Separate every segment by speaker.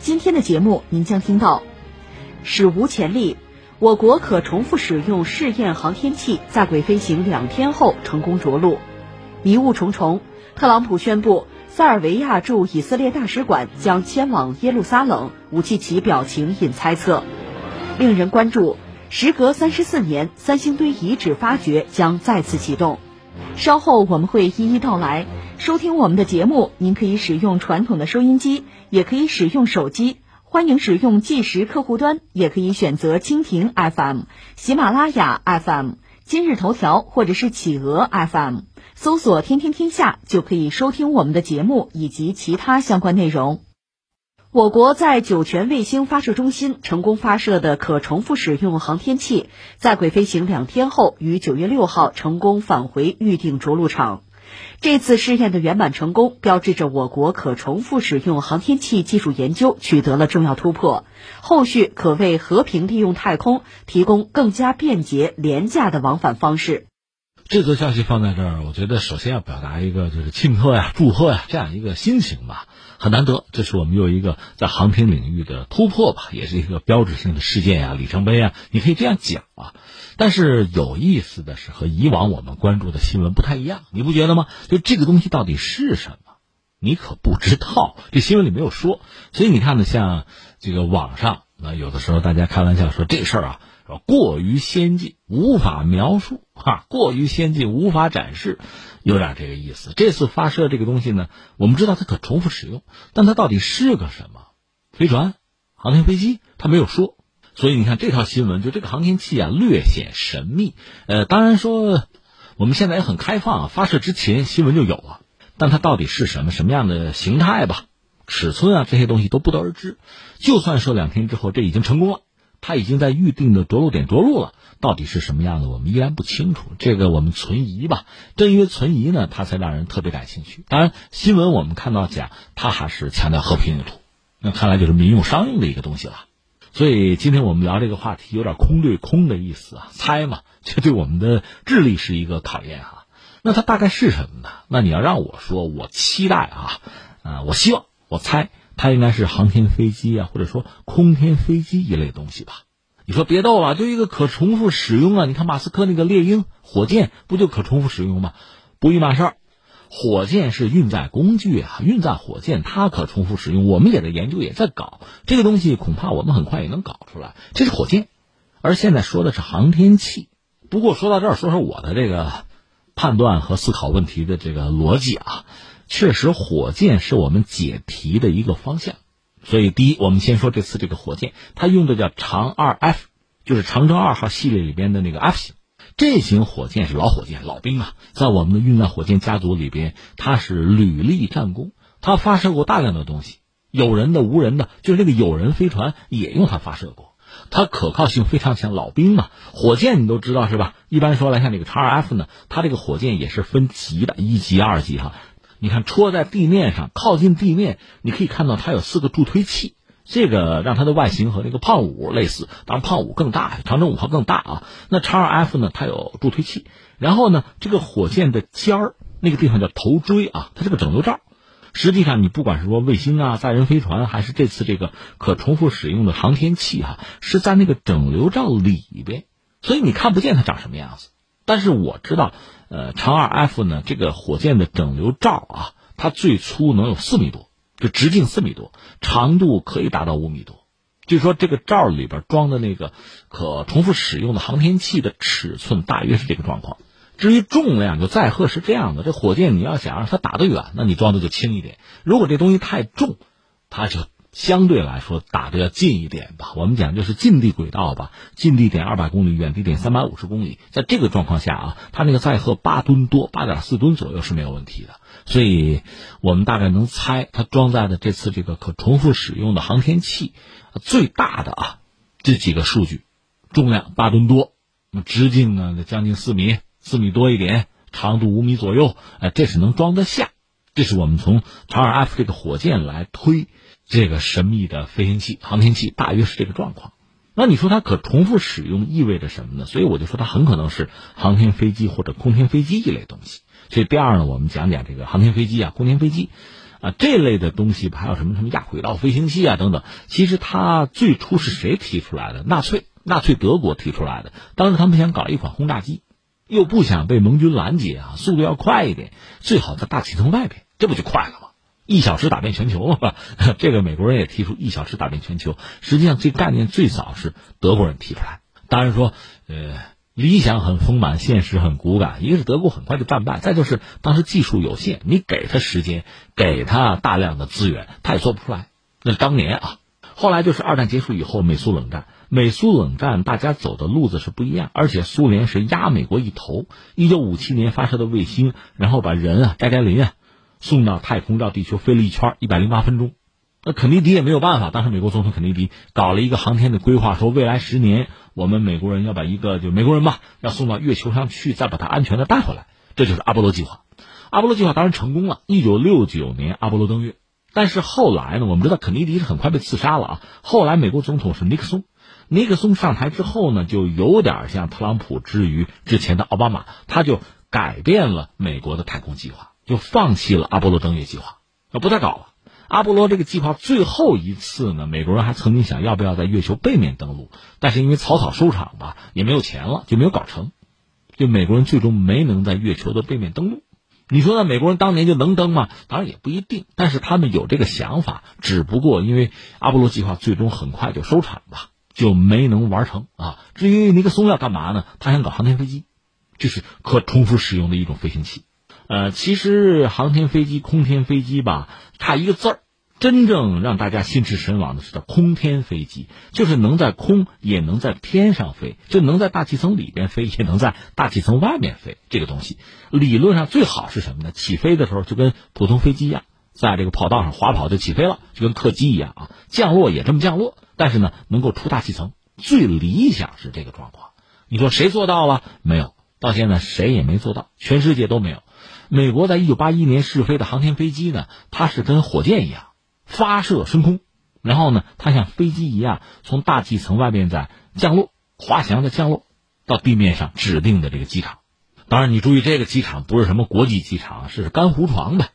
Speaker 1: 今天的节目您将听到：史无前例，我国可重复使用试验航天器在轨飞行两天后成功着陆；迷雾重重，特朗普宣布塞尔维亚驻以色列大使馆将迁往耶路撒冷，武契奇表情引猜测；令人关注，时隔三十四年，三星堆遗址发掘将再次启动。稍后我们会一一道来。收听我们的节目，您可以使用传统的收音机，也可以使用手机。欢迎使用计时客户端，也可以选择蜻蜓 FM、喜马拉雅 FM、今日头条或者是企鹅 FM，搜索“天天天下”就可以收听我们的节目以及其他相关内容。我国在酒泉卫星发射中心成功发射的可重复使用航天器，在轨飞行两天后，于九月六号成功返回预定着陆场。这次试验的圆满成功，标志着我国可重复使用航天器技术研究取得了重要突破，后续可为和平利用太空提供更加便捷、廉价的往返方式。
Speaker 2: 这则消息放在这儿，我觉得首先要表达一个就是庆贺呀、祝贺呀这样一个心情吧，很难得，这是我们又一个在航天领域的突破吧，也是一个标志性的事件呀、里程碑啊，你可以这样讲啊。但是有意思的是，和以往我们关注的新闻不太一样，你不觉得吗？就这个东西到底是什么，你可不知道，这新闻里没有说。所以你看呢，像这个网上，那有的时候大家开玩笑说这事儿啊。过于先进，无法描述哈，过于先进，无法展示，有点这个意思。这次发射这个东西呢，我们知道它可重复使用，但它到底是个什么？飞船、航天飞机，它没有说。所以你看这条新闻，就这个航天器啊，略显神秘。呃，当然说我们现在也很开放啊，发射之前新闻就有了，但它到底是什么什么样的形态吧，尺寸啊这些东西都不得而知。就算说两天之后这已经成功了。他已经在预定的着陆点着陆了，到底是什么样的，我们依然不清楚。这个我们存疑吧。正因为存疑呢，他才让人特别感兴趣。当然，新闻我们看到讲，他还是强调和平用途，那看来就是民用商用的一个东西了。所以今天我们聊这个话题，有点空对空的意思啊，猜嘛，这对我们的智力是一个考验哈。那它大概是什么呢？那你要让我说，我期待啊，啊，我希望，我猜。它应该是航天飞机啊，或者说空天飞机一类东西吧？你说别逗了，就一个可重复使用啊！你看马斯克那个猎鹰火箭不就可重复使用吗？不一码事儿，火箭是运载工具啊，运载火箭它可重复使用，我们也在研究，也在搞这个东西，恐怕我们很快也能搞出来。这是火箭，而现在说的是航天器。不过说到这儿，说说我的这个判断和思考问题的这个逻辑啊。确实，火箭是我们解题的一个方向，所以第一，我们先说这次这个火箭，它用的叫长二 F，就是长征二号系列里边的那个 F 型。这型火箭是老火箭、老兵啊，在我们的运载火箭家族里边，它是屡立战功，它发射过大量的东西，有人的、无人的，就是那个有人飞船也用它发射过，它可靠性非常强。老兵嘛，火箭你都知道是吧？一般说来，像这个长二 F 呢，它这个火箭也是分级的，一级、二级哈。你看，戳在地面上，靠近地面，你可以看到它有四个助推器，这个让它的外形和那个胖五类似，当然胖五更大，长征五号更大啊。那长二 F 呢，它有助推器，然后呢，这个火箭的尖儿那个地方叫头锥啊，它是个整流罩。实际上，你不管是说卫星啊、载人飞船，还是这次这个可重复使用的航天器哈，是在那个整流罩里边，所以你看不见它长什么样子。但是我知道。呃，长二 F 呢？这个火箭的整流罩啊，它最粗能有四米多，就直径四米多，长度可以达到五米多。据说这个罩里边装的那个可重复使用的航天器的尺寸大约是这个状况。至于重量，就载荷是这样的：这火箭你要想让它打得远，那你装的就轻一点；如果这东西太重，它就。相对来说打的要近一点吧，我们讲就是近地轨道吧，近地点二百公里，远地点三百五十公里。在这个状况下啊，它那个载荷八吨多，八点四吨左右是没有问题的。所以我们大概能猜，它装载的这次这个可重复使用的航天器，最大的啊这几个数据，重量八吨多，直径呢将近四米，四米多一点，长度五米左右，哎，这是能装得下。这是我们从长尔 F 这个火箭来推这个神秘的飞行器、航天器，大约是这个状况。那你说它可重复使用意味着什么呢？所以我就说它很可能是航天飞机或者空天飞机一类东西。所以第二呢，我们讲讲这个航天飞机啊、空天飞机，啊这类的东西，还有什么什么亚轨道飞行器啊等等。其实它最初是谁提出来的？纳粹，纳粹德国提出来的。当时他们想搞一款轰炸机，又不想被盟军拦截啊，速度要快一点，最好在大气层外边，这不就快了吗？一小时打遍全球嘛，这个美国人也提出一小时打遍全球。实际上，这概念最早是德国人提出来。当然说，呃，理想很丰满，现实很骨感。一个是德国很快就战败，再就是当时技术有限，你给他时间，给他大量的资源，他也做不出来。那是当年啊。后来就是二战结束以后，美苏冷战。美苏冷战大家走的路子是不一样，而且苏联是压美国一头。一九五七年发射的卫星，然后把人啊，加加林啊。送到太空绕地球飞了一圈一百零八分钟，那肯尼迪也没有办法。当时美国总统肯尼迪搞了一个航天的规划，说未来十年我们美国人要把一个就美国人吧，要送到月球上去，再把它安全的带回来，这就是阿波罗计划。阿波罗计划当然成功了，一九六九年阿波罗登月。但是后来呢，我们知道肯尼迪是很快被刺杀了啊。后来美国总统是尼克松，尼克松上台之后呢，就有点像特朗普之于之前的奥巴马，他就改变了美国的太空计划。就放弃了阿波罗登月计划，那不再搞了。阿波罗这个计划最后一次呢，美国人还曾经想要不要在月球背面登陆，但是因为草草收场吧，也没有钱了，就没有搞成。就美国人最终没能在月球的背面登陆。你说呢美国人当年就能登吗？当然也不一定，但是他们有这个想法，只不过因为阿波罗计划最终很快就收场吧，就没能完成啊。至于尼克松要干嘛呢？他想搞航天飞机，就是可重复使用的一种飞行器。呃，其实航天飞机、空天飞机吧，差一个字儿。真正让大家心驰神往的是叫空天飞机，就是能在空也能在天上飞，就能在大气层里边飞，也能在大气层外面飞。这个东西理论上最好是什么呢？起飞的时候就跟普通飞机一样，在这个跑道上滑跑就起飞了，就跟客机一样啊。降落也这么降落，但是呢，能够出大气层。最理想是这个状况。你说谁做到了？没有，到现在谁也没做到，全世界都没有。美国在一九八一年试飞的航天飞机呢，它是跟火箭一样发射升空，然后呢，它像飞机一样从大气层外面在降落，滑翔的降落到地面上指定的这个机场。当然，你注意这个机场不是什么国际机场，是干糊床的，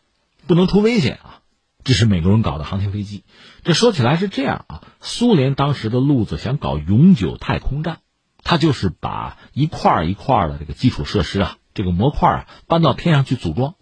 Speaker 2: 不能出危险啊。这是美国人搞的航天飞机。这说起来是这样啊，苏联当时的路子想搞永久太空站，它就是把一块一块的这个基础设施啊。这个模块啊，搬到天上去组装，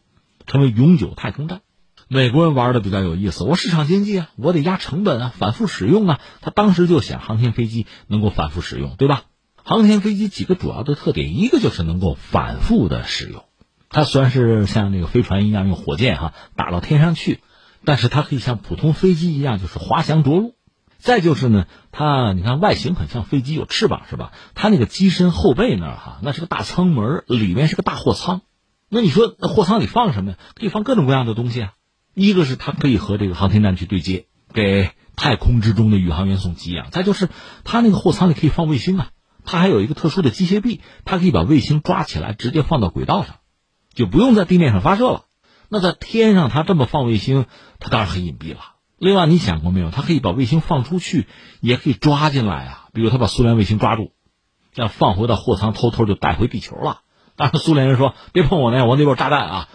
Speaker 2: 成为永久太空站。美国人玩的比较有意思，我市场经济啊，我得压成本啊，反复使用啊。他当时就想航天飞机能够反复使用，对吧？航天飞机几个主要的特点，一个就是能够反复的使用。它虽然是像那个飞船一样用火箭哈打到天上去，但是它可以像普通飞机一样，就是滑翔着陆。再就是呢，它你看外形很像飞机，有翅膀是吧？它那个机身后背那儿哈，那是个大舱门，里面是个大货舱。那你说货舱里放什么呀？可以放各种各样的东西啊。一个是它可以和这个航天站去对接，给太空之中的宇航员送给养。再就是它那个货舱里可以放卫星啊，它还有一个特殊的机械臂，它可以把卫星抓起来直接放到轨道上，就不用在地面上发射了。那在天上它这么放卫星，它当然很隐蔽了。另外，你想过没有？他可以把卫星放出去，也可以抓进来啊。比如他把苏联卫星抓住，这样放回到货舱，偷偷就带回地球了。当然，苏联人说别碰我那，我那边炸弹啊。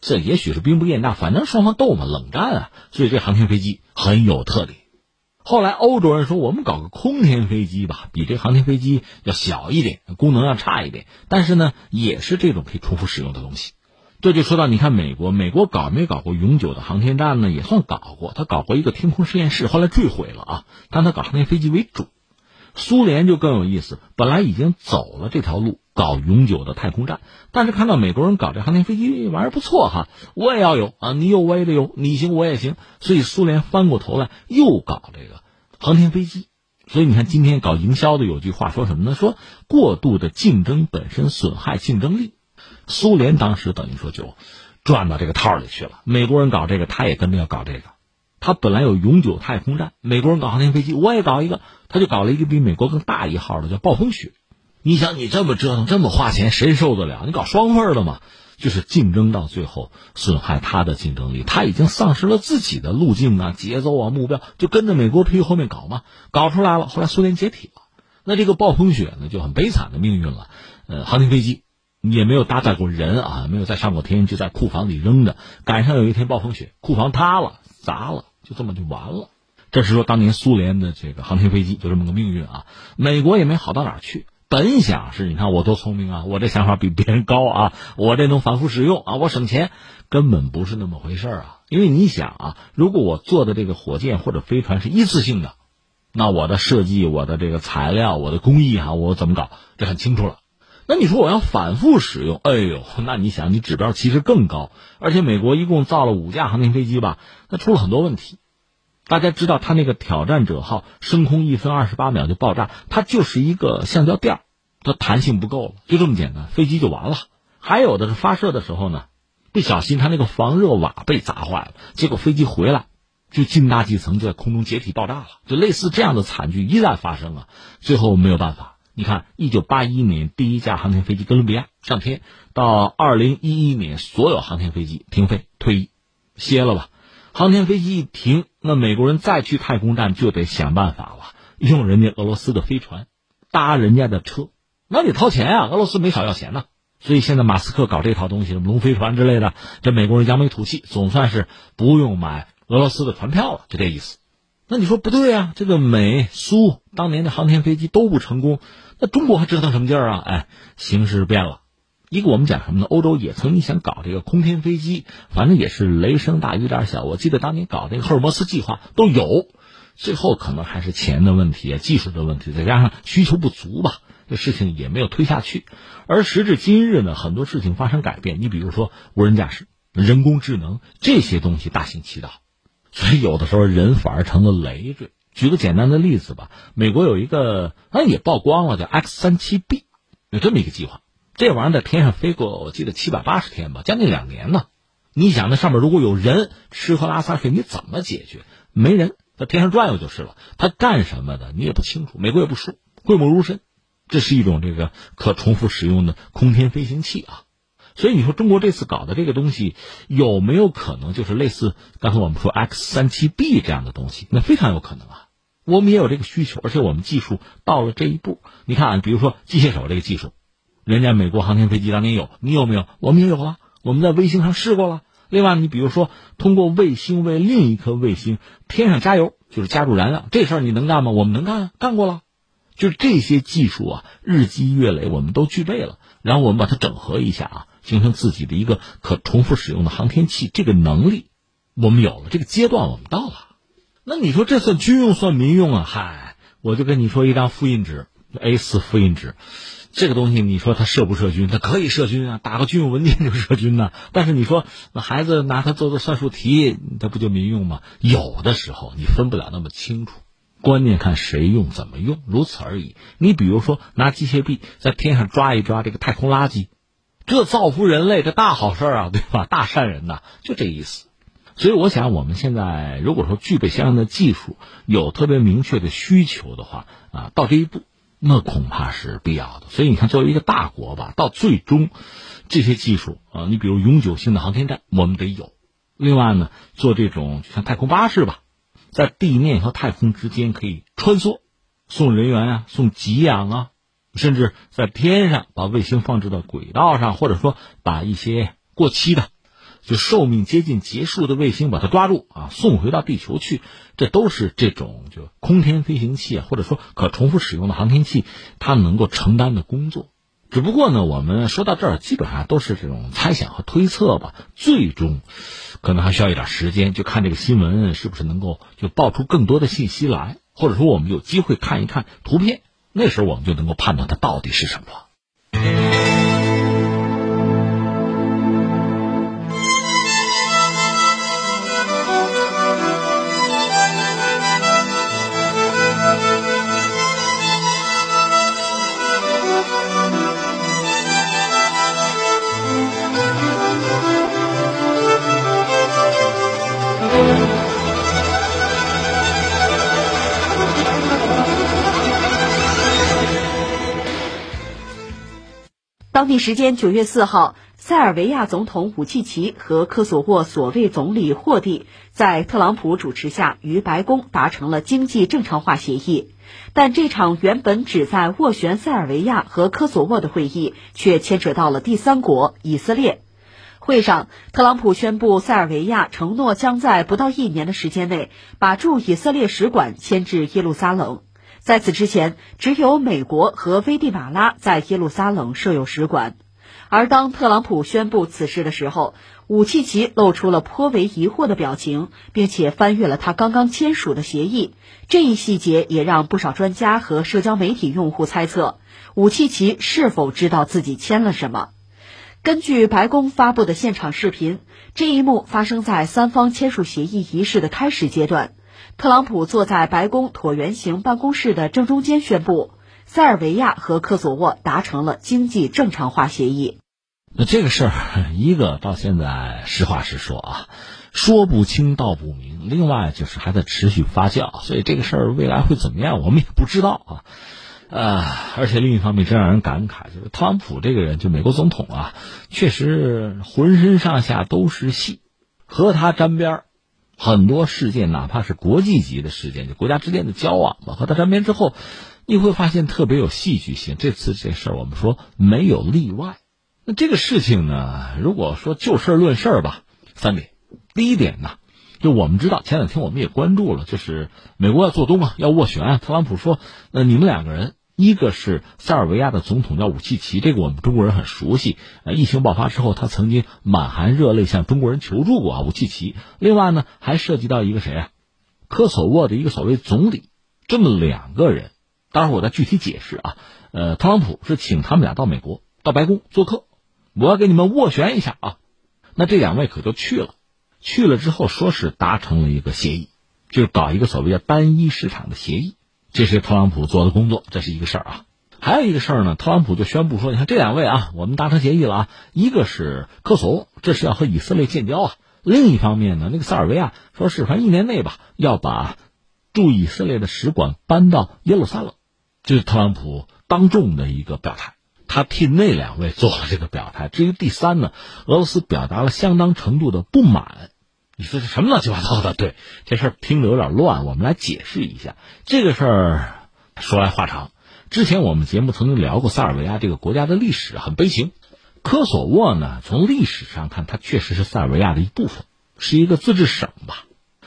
Speaker 2: 这也许是兵不厌诈，反正双方斗嘛，冷战啊。所以这航天飞机很有特点。后来欧洲人说，我们搞个空天飞机吧，比这航天飞机要小一点，功能要差一点，但是呢，也是这种可以重复使用的东西。这就说到，你看美国，美国搞没搞过永久的航天站呢？也算搞过，他搞过一个天空实验室，后来坠毁了啊。但他搞航天飞机为主。苏联就更有意思，本来已经走了这条路，搞永久的太空站，但是看到美国人搞这航天飞机玩意儿不错哈，我也要有啊，你有我也得有，你行我也行，所以苏联翻过头来又搞这个航天飞机。所以你看，今天搞营销的有句话说什么呢？说过度的竞争本身损害竞争力。苏联当时等于说就转到这个套里去了。美国人搞这个，他也跟着要搞这个。他本来有永久太空站，美国人搞航天飞机，我也搞一个，他就搞了一个比美国更大一号的，叫暴风雪。你想，你这么折腾，这么花钱，谁受得了？你搞双份的嘛，就是竞争到最后损害他的竞争力，他已经丧失了自己的路径啊、节奏啊、目标，就跟着美国屁股后面搞嘛，搞出来了。后来苏联解体了，那这个暴风雪呢，就很悲惨的命运了。呃，航天飞机也没有搭载过人啊，没有再上过天，就在库房里扔着。赶上有一天暴风雪，库房塌了，砸了，就这么就完了。这是说当年苏联的这个航天飞机就这么个命运啊。美国也没好到哪儿去。本想是，你看我多聪明啊，我这想法比别人高啊，我这能反复使用啊，我省钱，根本不是那么回事啊。因为你想啊，如果我做的这个火箭或者飞船是一次性的，那我的设计、我的这个材料、我的工艺哈，我怎么搞，这很清楚了。那你说我要反复使用，哎呦，那你想，你指标其实更高。而且美国一共造了五架航天飞机吧，那出了很多问题。大家知道，它那个挑战者号升空一分二十八秒就爆炸，它就是一个橡胶垫它弹性不够了，就这么简单，飞机就完了。还有的是发射的时候呢，不小心它那个防热瓦被砸坏了，结果飞机回来就进大气层，就在空中解体爆炸了。就类似这样的惨剧一再发生啊，最后没有办法。你看，一九八一年第一架航天飞机哥伦比亚上天，到二零一一年所有航天飞机停飞退役，歇了吧。航天飞机一停，那美国人再去太空站就得想办法了，用人家俄罗斯的飞船，搭人家的车，那得掏钱啊！俄罗斯没少要钱呢。所以现在马斯克搞这套东西，龙飞船之类的，这美国人扬眉吐气，总算是不用买俄罗斯的船票了，就这意思。那你说不对啊？这个美苏当年的航天飞机都不成功，那中国还折腾什么劲儿啊？哎，形势变了。一个我们讲什么呢？欧洲也曾经想搞这个空天飞机，反正也是雷声大雨点小。我记得当年搞那个赫尔墨斯计划都有，最后可能还是钱的问题、技术的问题，再加上需求不足吧，这事情也没有推下去。而时至今日呢，很多事情发生改变。你比如说无人驾驶、人工智能这些东西大行其道，所以有的时候人反而成了累赘。举个简单的例子吧，美国有一个啊也曝光了，叫 X 三七 B，有这么一个计划。这玩意儿在天上飞过，我记得七百八十天吧，将近两年呢。你想，那上面如果有人吃喝拉撒睡，你怎么解决？没人在天上转悠就是了。他干什么的，你也不清楚。美国也不说，讳莫如深。这是一种这个可重复使用的空天飞行器啊。所以你说中国这次搞的这个东西有没有可能就是类似刚才我们说 X 三七 B 这样的东西？那非常有可能啊。我们也有这个需求，而且我们技术到了这一步。你看啊，比如说机械手这个技术。人家美国航天飞机当年有，你有没有？我们也有了，我们在卫星上试过了。另外，你比如说，通过卫星为另一颗卫星添上加油，就是加入燃料，这事儿你能干吗？我们能干，干过了。就是这些技术啊，日积月累，我们都具备了。然后我们把它整合一下啊，形成自己的一个可重复使用的航天器，这个能力我们有了，这个阶段我们到了。那你说这算军用算民用啊？嗨，我就跟你说一张复印纸，A4 复印纸。这个东西，你说它射不射军？它可以射军啊，打个军用文件就射军呢。但是你说那孩子拿它做做算术题，它不就民用吗？有的时候你分不了那么清楚，关键看谁用怎么用，如此而已。你比如说拿机械臂在天上抓一抓这个太空垃圾，这造福人类，这大好事啊，对吧？大善人呐，就这意思。所以我想，我们现在如果说具备相应的技术，有特别明确的需求的话啊，到这一步。那恐怕是必要的，所以你看，作为一个大国吧，到最终，这些技术啊，你比如永久性的航天站，我们得有；另外呢，做这种像太空巴士吧，在地面和太空之间可以穿梭，送人员啊，送给养啊，甚至在天上把卫星放置到轨道上，或者说把一些过期的。就寿命接近结束的卫星，把它抓住啊，送回到地球去，这都是这种就空天飞行器啊，或者说可重复使用的航天器，它能够承担的工作。只不过呢，我们说到这儿，基本上都是这种猜想和推测吧。最终，可能还需要一点时间，就看这个新闻是不是能够就爆出更多的信息来，或者说我们有机会看一看图片，那时候我们就能够判断它到底是什么。
Speaker 1: 当地时间九月四号，塞尔维亚总统武契奇和科索沃所谓总理霍蒂在特朗普主持下与白宫达成了经济正常化协议。但这场原本只在斡旋塞尔维亚和科索沃的会议，却牵扯到了第三国以色列。会上，特朗普宣布，塞尔维亚承诺将在不到一年的时间内把驻以色列使馆迁至耶路撒冷。在此之前，只有美国和危地马拉在耶路撒冷设有使馆。而当特朗普宣布此事的时候，武契奇露出了颇为疑惑的表情，并且翻阅了他刚刚签署的协议。这一细节也让不少专家和社交媒体用户猜测，武契奇是否知道自己签了什么。根据白宫发布的现场视频，这一幕发生在三方签署协议仪式的开始阶段。特朗普坐在白宫椭圆形办公室的正中间，宣布塞尔维亚和科索沃达成了经济正常化协议。
Speaker 2: 那这个事儿，一个到现在实话实说啊，说不清道不明；另外就是还在持续发酵，所以这个事儿未来会怎么样，我们也不知道啊。呃，而且另一方面，真让人感慨，就是特朗普这个人，就美国总统啊，确实浑身上下都是戏，和他沾边儿，很多事件，哪怕是国际级的事件，就国家之间的交往嘛，和他沾边之后，你会发现特别有戏剧性。这次这事儿，我们说没有例外。那这个事情呢，如果说就事论事吧，三点。第一点呢，就我们知道，前两天我们也关注了，就是美国要做东啊，要斡旋。特朗普说，那你们两个人。一个是塞尔维亚的总统叫武契奇，这个我们中国人很熟悉。呃，疫情爆发之后，他曾经满含热泪向中国人求助过啊。武契奇，另外呢，还涉及到一个谁啊？科索沃的一个所谓总理，这么两个人。待会儿我再具体解释啊。呃，特朗普是请他们俩到美国，到白宫做客，我要给你们斡旋一下啊。那这两位可就去了，去了之后说是达成了一个协议，就是搞一个所谓的单一市场的协议。这是特朗普做的工作，这是一个事儿啊。还有一个事儿呢，特朗普就宣布说：“你看这两位啊，我们达成协议了啊。一个是科索沃，这是要和以色列建交啊；另一方面呢，那个塞尔维亚说是反正一年内吧，要把驻以色列的使馆搬到耶路撒冷。”这是特朗普当众的一个表态，他替那两位做了这个表态。至于第三呢，俄罗斯表达了相当程度的不满。你说这什么乱七八糟的？对，这事儿听着有点乱，我们来解释一下。这个事儿说来话长，之前我们节目曾经聊过塞尔维亚这个国家的历史，很悲情。科索沃呢，从历史上看，它确实是塞尔维亚的一部分，是一个自治省吧。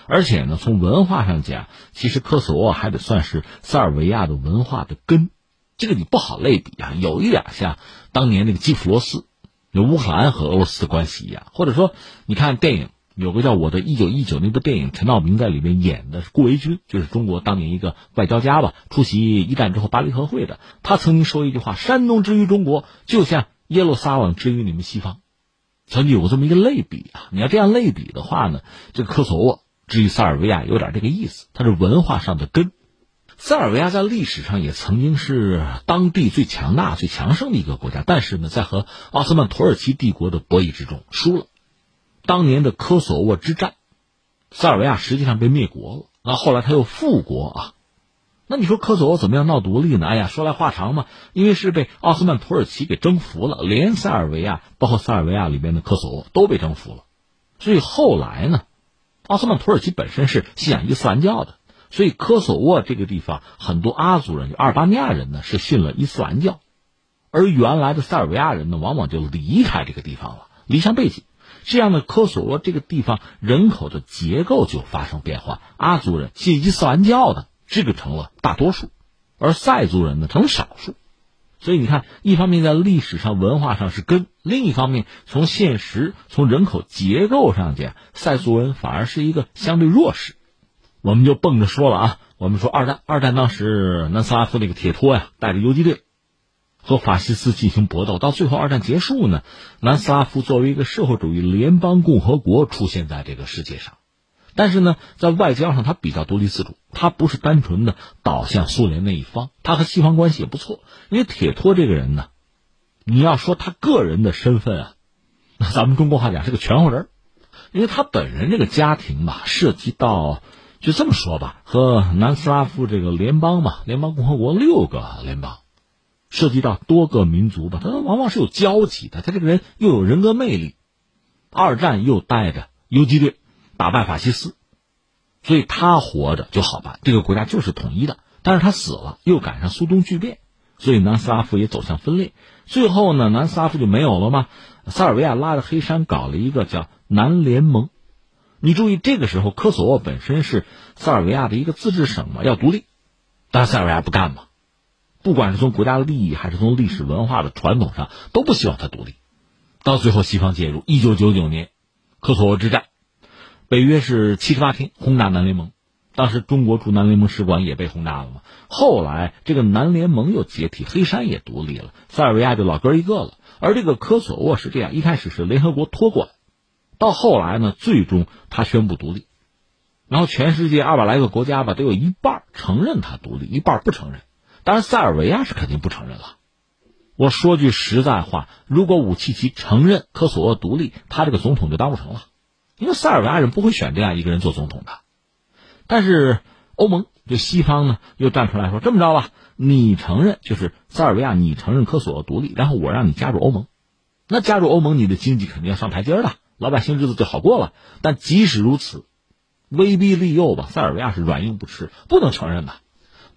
Speaker 2: 而且呢，从文化上讲，其实科索沃还得算是塞尔维亚的文化的根。这个你不好类比啊，有一点像当年那个基辅罗斯，有乌克兰和俄罗斯的关系一样，或者说你看电影。有个叫《我的一九一九》那部电影，陈道明在里面演的是顾维钧，就是中国当年一个外交家吧。出席一战之后巴黎和会的，他曾经说一句话：“山东之于中国，就像耶路撒冷之于你们西方。”曾经有过这么一个类比啊。你要这样类比的话呢，这个科索沃之于塞尔维亚有点这个意思，它是文化上的根。塞尔维亚在历史上也曾经是当地最强大、最强盛的一个国家，但是呢，在和奥斯曼土耳其帝国的博弈之中输了。当年的科索沃之战，塞尔维亚实际上被灭国了。那后来他又复国啊。那你说科索沃怎么样闹独立呢？哎呀，说来话长嘛。因为是被奥斯曼土耳其给征服了，连塞尔维亚，包括塞尔维亚里边的科索沃都被征服了。所以后来呢，奥斯曼土耳其本身是信仰伊斯兰教的，所以科索沃这个地方很多阿族人、阿尔巴尼亚人呢是信了伊斯兰教，而原来的塞尔维亚人呢，往往就离开这个地方了，离乡背井。这样的科索沃这个地方人口的结构就发生变化，阿族人信伊斯兰教的这个成了大多数，而塞族人呢成了少数。所以你看，一方面在历史上、文化上是根，另一方面从现实、从人口结构上讲，塞族人反而是一个相对弱势。我们就蹦着说了啊，我们说二战，二战当时南斯拉夫那个铁托呀，带着游击队。和法西斯进行搏斗，到最后二战结束呢，南斯拉夫作为一个社会主义联邦共和国出现在这个世界上，但是呢，在外交上它比较独立自主，它不是单纯的倒向苏联那一方，它和西方关系也不错。因为铁托这个人呢，你要说他个人的身份啊，那咱们中国话讲是个全乎人，因为他本人这个家庭吧，涉及到就这么说吧，和南斯拉夫这个联邦嘛，联邦共和国六个联邦。涉及到多个民族吧，他往往是有交集的。他这个人又有人格魅力，二战又带着游击队打败法西斯，所以他活着就好办，这个国家就是统一的。但是他死了，又赶上苏东剧变，所以南斯拉夫也走向分裂。最后呢，南斯拉夫就没有了吗？塞尔维亚拉着黑山搞了一个叫南联盟。你注意，这个时候科索沃本身是塞尔维亚的一个自治省嘛，要独立，但是塞尔维亚不干嘛。不管是从国家的利益，还是从历史文化的传统上，都不希望它独立。到最后，西方介入。一九九九年，科索沃之战，北约是七十八天轰炸南联盟，当时中国驻南联盟使馆也被轰炸了嘛。后来这个南联盟又解体，黑山也独立了，塞尔维亚就老哥一个了。而这个科索沃是这样，一开始是联合国托管。到后来呢，最终他宣布独立，然后全世界二百来个国家吧，得有一半承认他独立，一半不承认。当然，塞尔维亚是肯定不承认了。我说句实在话，如果武契奇承认科索沃独立，他这个总统就当不成了，因为塞尔维亚人不会选这样一个人做总统的。但是欧盟就西方呢，又站出来说：这么着吧，你承认就是塞尔维亚，你承认科索沃独立，然后我让你加入欧盟。那加入欧盟，你的经济肯定要上台阶的。老百姓日子就好过了，但即使如此，威逼利诱吧，塞尔维亚是软硬不吃，不能承认的。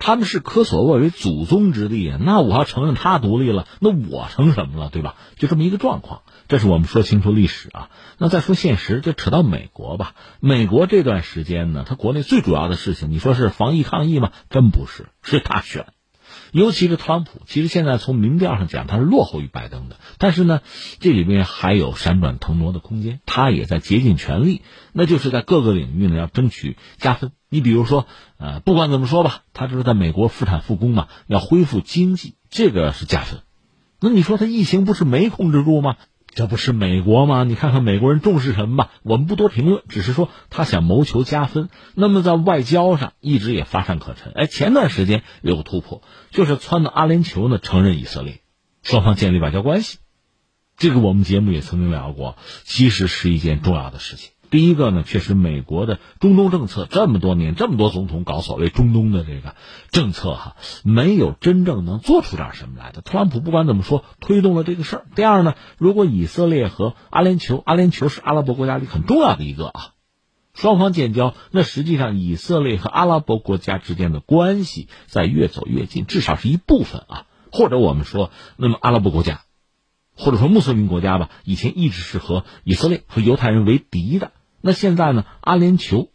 Speaker 2: 他们是科索沃为祖宗之地，那我要承认他独立了，那我成什么了，对吧？就这么一个状况。这是我们说清楚历史啊。那再说现实，就扯到美国吧。美国这段时间呢，他国内最主要的事情，你说是防疫抗疫吗？真不是，是大选。尤其是特朗普，其实现在从民调上讲，他是落后于拜登的。但是呢，这里面还有闪转腾挪的空间，他也在竭尽全力，那就是在各个领域呢要争取加分。你比如说，呃，不管怎么说吧，他就是在美国复产复工嘛，要恢复经济，这个是加分。那你说他疫情不是没控制住吗？这不是美国吗？你看看美国人重视什么吧。我们不多评论，只是说他想谋求加分。那么在外交上一直也乏善可陈。哎，前段时间有个突破，就是撺掇阿联酋呢承认以色列，双方建立外交关系。这个我们节目也曾经聊过，其实是一件重要的事情。第一个呢，确实美国的中东政策这么多年，这么多总统搞所谓中东的这个政策哈，没有真正能做出点什么来的。特朗普不管怎么说，推动了这个事儿。第二呢，如果以色列和阿联酋，阿联酋是阿拉伯国家里很重要的一个啊，双方建交，那实际上以色列和阿拉伯国家之间的关系在越走越近，至少是一部分啊。或者我们说，那么阿拉伯国家，或者说穆斯林国家吧，以前一直是和以色列和犹太人为敌的。那现在呢？阿联酋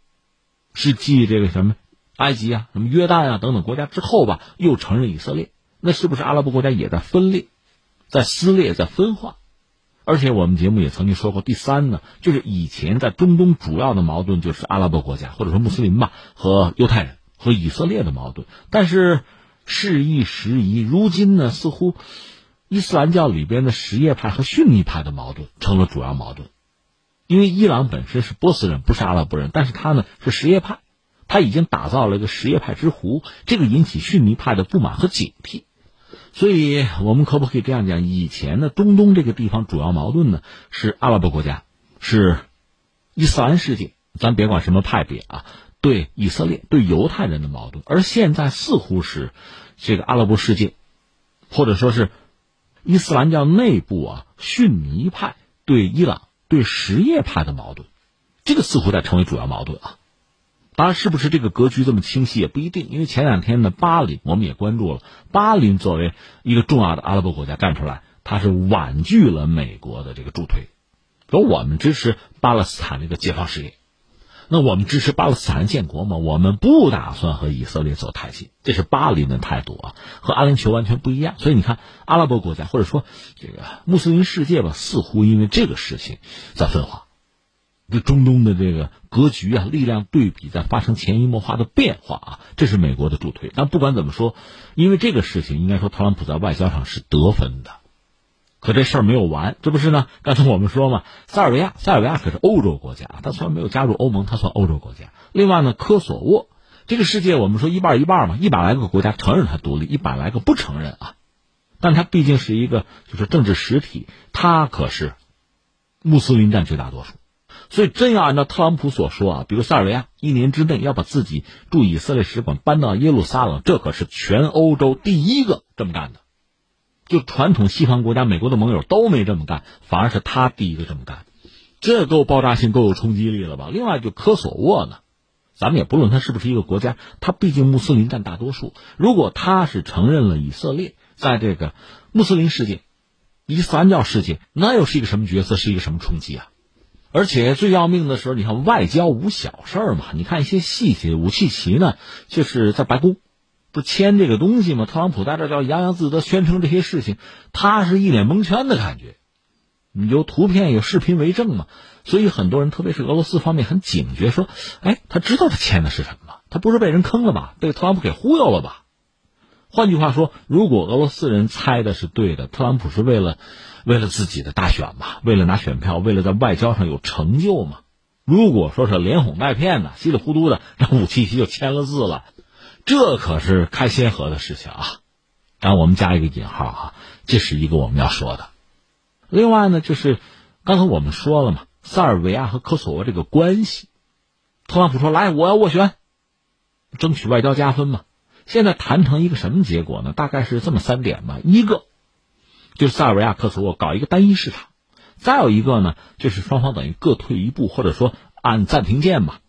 Speaker 2: 是继这个什么埃及啊、什么约旦啊等等国家之后吧，又承认以色列。那是不是阿拉伯国家也在分裂、在撕裂、在分化？而且我们节目也曾经说过，第三呢，就是以前在中东主要的矛盾就是阿拉伯国家或者说穆斯林吧和犹太人和以色列的矛盾。但是事易时移，如今呢，似乎伊斯兰教里边的什叶派和逊尼派的矛盾成了主要矛盾。因为伊朗本身是波斯人，不是阿拉伯人，但是他呢是什叶派，他已经打造了一个什叶派之湖，这个引起逊尼派的不满和警惕，所以我们可不可以这样讲？以前的，中东这个地方主要矛盾呢是阿拉伯国家，是伊斯兰世界，咱别管什么派别啊，对以色列、对犹太人的矛盾，而现在似乎是这个阿拉伯世界，或者说是伊斯兰教内部啊逊尼派对伊朗。对什叶派的矛盾，这个似乎在成为主要矛盾啊。当然，是不是这个格局这么清晰也不一定。因为前两天呢，巴林我们也关注了，巴林作为一个重要的阿拉伯国家站出来，他是婉拒了美国的这个助推，说我们支持巴勒斯坦这个解放事业。那我们支持巴勒斯坦建国吗？我们不打算和以色列走太近，这是巴林的态度啊，和阿联酋完全不一样。所以你看，阿拉伯国家或者说这个穆斯林世界吧，似乎因为这个事情在分化，这中东的这个格局啊，力量对比在发生潜移默化的变化啊，这是美国的助推。但不管怎么说，因为这个事情，应该说特朗普在外交上是得分的。可这事儿没有完，这不是呢？刚才我们说嘛，塞尔维亚，塞尔维亚可是欧洲国家，它虽然没有加入欧盟，它算欧洲国家。另外呢，科索沃，这个世界我们说一半一半嘛，一百来个国家承认它独立，一百来个不承认啊。但它毕竟是一个就是政治实体，它可是穆斯林占绝大多数。所以真要按照特朗普所说啊，比如塞尔维亚一年之内要把自己驻以色列使馆搬到耶路撒冷，这可是全欧洲第一个这么干的。就传统西方国家，美国的盟友都没这么干，反而是他第一个这么干，这够爆炸性、够有冲击力了吧？另外，就科索沃呢，咱们也不论他是不是一个国家，他毕竟穆斯林占大多数。如果他是承认了以色列在这个穆斯林世界、伊斯兰教世界，那又是一个什么角色？是一个什么冲击啊？而且最要命的时候，你看外交无小事儿嘛？你看一些细节，武契奇呢，就是在白宫。不签这个东西吗？特朗普在这叫洋洋自得，宣称这些事情，他是一脸蒙圈的感觉。你有图片有视频为证嘛？所以很多人，特别是俄罗斯方面很警觉，说：“哎，他知道他签的是什么吗？他不是被人坑了吧？被特朗普给忽悠了吧？”换句话说，如果俄罗斯人猜的是对的，特朗普是为了为了自己的大选嘛，为了拿选票，为了在外交上有成就嘛？如果说是连哄带骗的，稀里糊涂的让武契奇就签了字了。这可是开先河的事情啊！让我们加一个引号哈，这是一个我们要说的。另外呢，就是刚才我们说了嘛，塞尔维亚和科索沃这个关系，特朗普说来我要斡旋，争取外交加分嘛。现在谈成一个什么结果呢？大概是这么三点吧：一个就是塞尔维亚、科索沃搞一个单一市场；再有一个呢，就是双方等于各退一步，或者说按暂停键吧。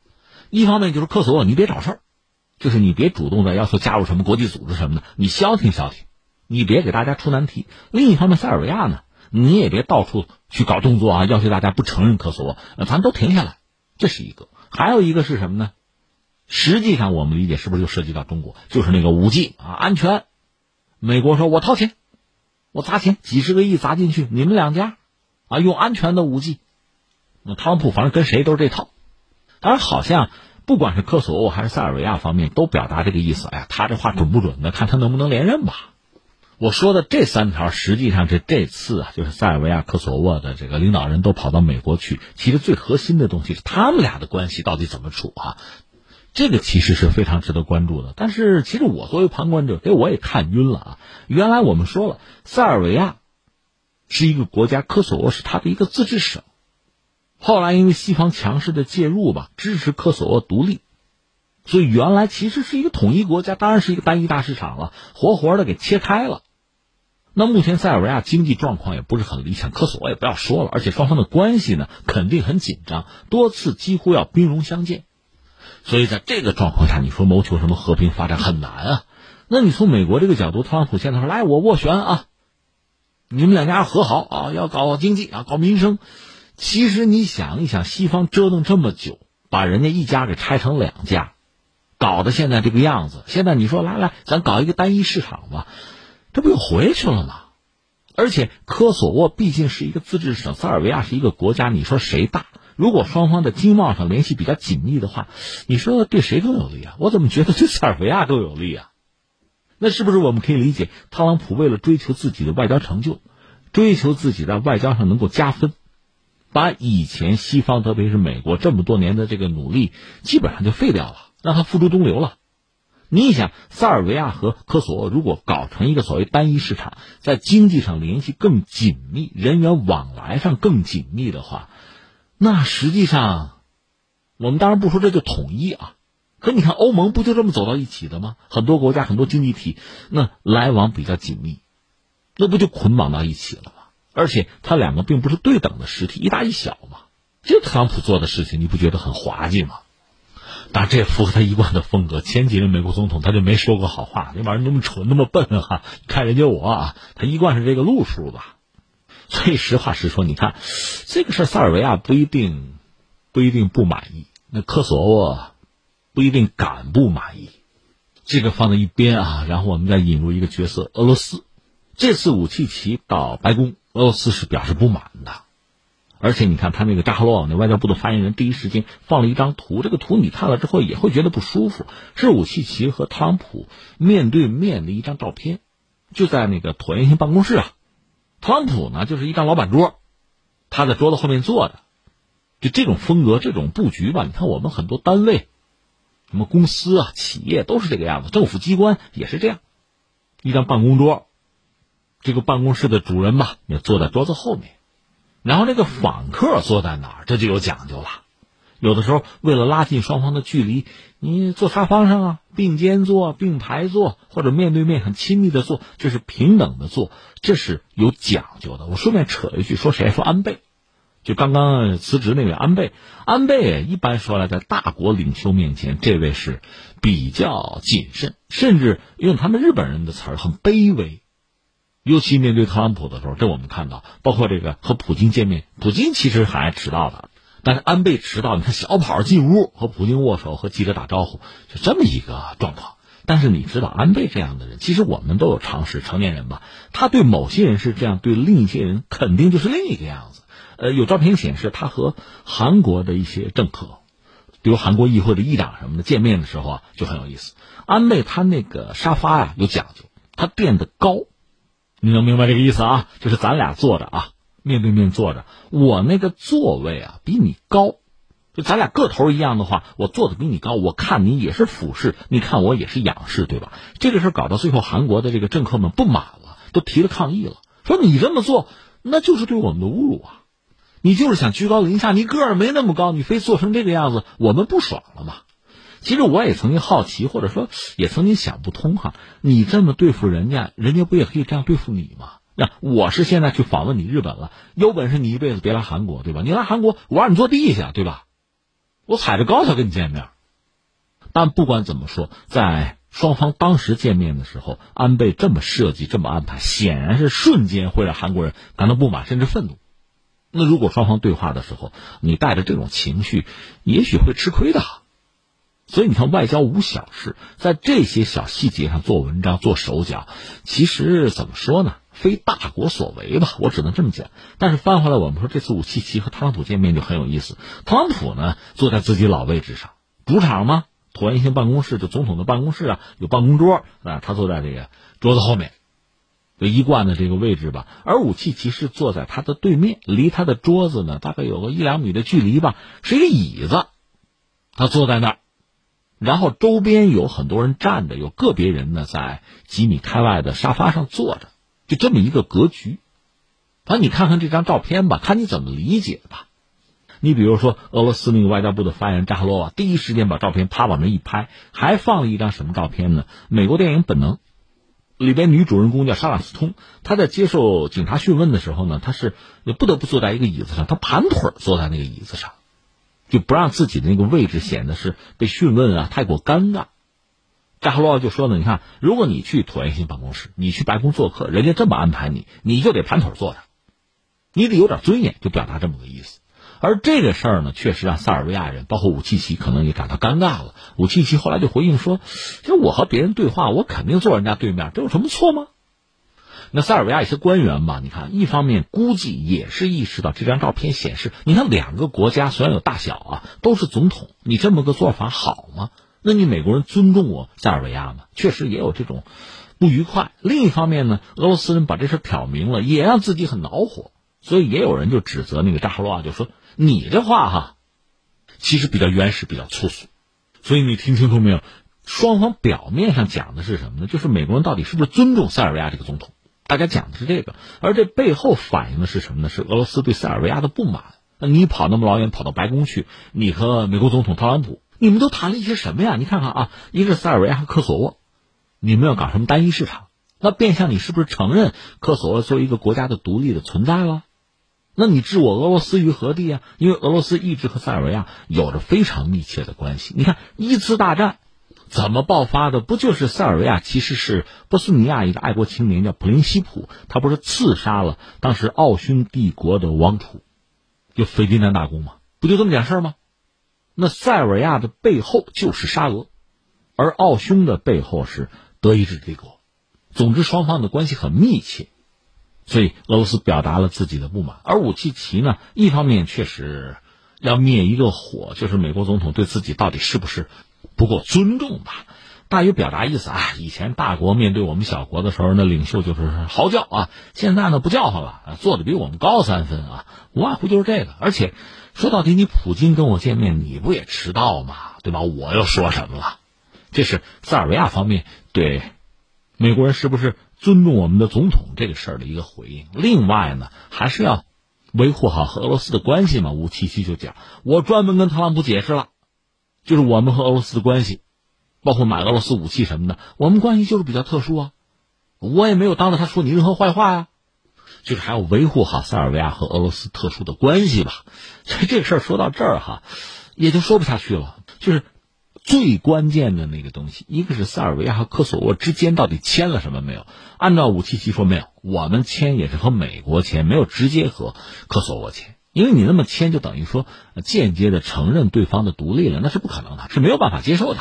Speaker 2: 一方面就是科索沃，你别找事儿。就是你别主动的要求加入什么国际组织什么的，你消停消停，你别给大家出难题。另一方面，塞尔维亚呢，你也别到处去搞动作啊，要求大家不承认科索沃，咱都停下来。这是一个，还有一个是什么呢？实际上我们理解是不是就涉及到中国？就是那个五 G 啊，安全。美国说我掏钱，我砸钱，几十个亿砸进去，你们两家啊用安全的五 G。那特朗普反正跟谁都是这套，当然好像。不管是科索沃还是塞尔维亚方面，都表达这个意思。哎呀，他这话准不准的？看他能不能连任吧。我说的这三条，实际上是这次啊，就是塞尔维亚、科索沃的这个领导人都跑到美国去。其实最核心的东西是他们俩的关系到底怎么处啊？这个其实是非常值得关注的。但是，其实我作为旁观者，给我也看晕了啊。原来我们说了，塞尔维亚是一个国家，科索沃是他的一个自治省。后来因为西方强势的介入吧，支持科索沃独立，所以原来其实是一个统一国家，当然是一个单一大市场了，活活的给切开了。那目前塞尔维亚经济状况也不是很理想，科索沃也不要说了，而且双方的关系呢肯定很紧张，多次几乎要兵戎相见。所以在这个状况下，你说谋求什么和平发展很难啊？那你从美国这个角度，特朗普现在说来我斡旋啊，你们两家和好啊，要搞经济啊，搞民生。其实你想一想，西方折腾这么久，把人家一家给拆成两家，搞得现在这个样子。现在你说来来，咱搞一个单一市场吧，这不又回去了吗？而且科索沃毕竟是一个自治省，塞尔维亚是一个国家，你说谁大？如果双方的经贸上联系比较紧密的话，你说对谁更有利啊？我怎么觉得对塞尔维亚更有利啊？那是不是我们可以理解，特朗普为了追求自己的外交成就，追求自己在外交上能够加分？把以前西方，特别是美国这么多年的这个努力，基本上就废掉了，让它付诸东流了。你想，塞尔维亚和科索沃如果搞成一个所谓单一市场，在经济上联系更紧密，人员往来上更紧密的话，那实际上，我们当然不说这就统一啊。可你看，欧盟不就这么走到一起的吗？很多国家、很多经济体，那来往比较紧密，那不就捆绑到一起了？而且他两个并不是对等的实体，一大一小嘛。就特朗普做的事情，你不觉得很滑稽吗？当然，这也符合他一贯的风格。前几任美国总统他就没说过好话，那玩意儿那么蠢，那么笨哈！看人家我啊，他一贯是这个路数吧。所以实话实说，你看这个事儿，塞尔维亚不一定不一定不满意，那科索沃不一定敢不满意。这个放在一边啊，然后我们再引入一个角色——俄罗斯。这次武契奇到白宫。俄罗斯是表示不满的，而且你看他那个扎哈罗瓦那外交部的发言人第一时间放了一张图，这个图你看了之后也会觉得不舒服，是武契奇和特朗普面对面的一张照片，就在那个椭圆形办公室啊，特朗普呢就是一张老板桌，他在桌子后面坐着，就这种风格、这种布局吧，你看我们很多单位、什么公司啊、企业都是这个样子，政府机关也是这样，一张办公桌。这个办公室的主人吧，也坐在桌子后面，然后这个访客坐在哪儿，这就有讲究了。有的时候为了拉近双方的距离，你坐沙发上啊，并肩坐、并排坐，或者面对面很亲密的坐，这是平等的坐，这是有讲究的。我顺便扯一句，说谁？说安倍，就刚刚辞职那位安倍。安倍一般说来，在大国领袖面前，这位是比较谨慎，甚至用他们日本人的词儿，很卑微。尤其面对特朗普的时候，这我们看到，包括这个和普京见面，普京其实很爱迟到的。但是安倍迟到，你看小跑进屋和普京握手，和记者打招呼，就这么一个状况。但是你知道，安倍这样的人，其实我们都有常识，成年人吧，他对某些人是这样，对另一些人肯定就是另一个样子。呃，有照片显示，他和韩国的一些政客，比如韩国议会的议长什么的见面的时候啊，就很有意思。安倍他那个沙发呀有讲究，他垫的高，你能明白这个意思啊？就是咱俩坐着啊。面对面坐着，我那个座位啊比你高，就咱俩个头一样的话，我坐的比你高，我看你也是俯视，你看我也是仰视，对吧？这个事搞到最后，韩国的这个政客们不满了，都提了抗议了，说你这么做那就是对我们的侮辱啊！你就是想居高临下，你个儿没那么高，你非做成这个样子，我们不爽了嘛？其实我也曾经好奇，或者说也曾经想不通哈，你这么对付人家，人家不也可以这样对付你吗？那我是现在去访问你日本了，有本事你一辈子别来韩国，对吧？你来韩国，我让你坐地下，对吧？我踩着高跷跟你见面。但不管怎么说，在双方当时见面的时候，安倍这么设计、这么安排，显然是瞬间会让韩国人感到不满，甚至愤怒。那如果双方对话的时候，你带着这种情绪，也许会吃亏的。所以你看，外交无小事，在这些小细节上做文章、做手脚，其实怎么说呢？非大国所为吧，我只能这么讲。但是翻回来，我们说这次武契奇和特朗普见面就很有意思。特朗普呢坐在自己老位置上，主场吗？椭圆形办公室就总统的办公室啊，有办公桌啊，他坐在这个桌子后面，就一贯的这个位置吧。而武契奇是坐在他的对面，离他的桌子呢大概有个一两米的距离吧，是一个椅子，他坐在那儿，然后周边有很多人站着，有个别人呢在几米开外的沙发上坐着。就这么一个格局，反正你看看这张照片吧，看你怎么理解吧。你比如说，俄罗斯那个外交部的发言人扎哈罗娃第一时间把照片啪往那一拍，还放了一张什么照片呢？美国电影《本能》里边女主人公叫莎拉斯通，她在接受警察讯问的时候呢，她是不得不坐在一个椅子上，她盘腿坐在那个椅子上，就不让自己的那个位置显得是被讯问啊太过尴尬。扎哈罗娃就说呢，你看，如果你去椭圆形办公室，你去白宫做客，人家这么安排你，你就得盘腿坐着，你得有点尊严，就表达这么个意思。而这个事儿呢，确实让塞尔维亚人，包括武契奇，可能也感到尴尬了。武契奇后来就回应说：“其实我和别人对话，我肯定坐人家对面，这有什么错吗？”那塞尔维亚一些官员吧，你看，一方面估计也是意识到这张照片显示，你看两个国家虽然有大小啊，都是总统，你这么个做法好吗？那你美国人尊重我塞尔维亚吗？确实也有这种不愉快。另一方面呢，俄罗斯人把这事挑明了，也让自己很恼火。所以也有人就指责那个扎哈罗娃，就说你这话哈，其实比较原始，比较粗俗。所以你听清楚没有？双方表面上讲的是什么呢？就是美国人到底是不是尊重塞尔维亚这个总统？大家讲的是这个，而这背后反映的是什么呢？是俄罗斯对塞尔维亚的不满。那你跑那么老远跑到白宫去，你和美国总统特朗普。你们都谈了一些什么呀？你看看啊，一个是塞尔维亚和科索沃，你们要搞什么单一市场？那变相你是不是承认科索沃作为一个国家的独立的存在了？那你置我俄罗斯于何地啊？因为俄罗斯一直和塞尔维亚有着非常密切的关系。你看一次大战怎么爆发的？不就是塞尔维亚其实是波斯尼亚一个爱国青年叫普林西普，他不是刺杀了当时奥匈帝国的王储，就斐迪南大公吗？不就这么点事儿吗？那塞尔维亚的背后就是沙俄，而奥匈的背后是德意志帝国。总之，双方的关系很密切，所以俄罗斯表达了自己的不满。而武契奇呢，一方面确实要灭一个火，就是美国总统对自己到底是不是不够尊重吧？大约表达意思啊，以前大国面对我们小国的时候，那领袖就是嚎叫啊，现在呢不叫唤了，做的比我们高三分啊，无外乎就是这个，而且。说到底，你普京跟我见面，你不也迟到吗？对吧？我又说什么了？这是塞尔维亚方面对美国人是不是尊重我们的总统这个事儿的一个回应。另外呢，还是要维护好和俄罗斯的关系嘛。五七七就讲，我专门跟特朗普解释了，就是我们和俄罗斯的关系，包括买俄罗斯武器什么的，我们关系就是比较特殊啊。我也没有当着他说你任何坏话呀，就是还要维护好塞尔维亚和俄罗斯特殊的关系吧。所以这事儿说到这儿哈，也就说不下去了。就是最关键的那个东西，一个是塞尔维亚和科索沃之间到底签了什么没有？按照武契奇说没有，我们签也是和美国签，没有直接和科索沃签，因为你那么签就等于说间接的承认对方的独立了，那是不可能的，是没有办法接受的。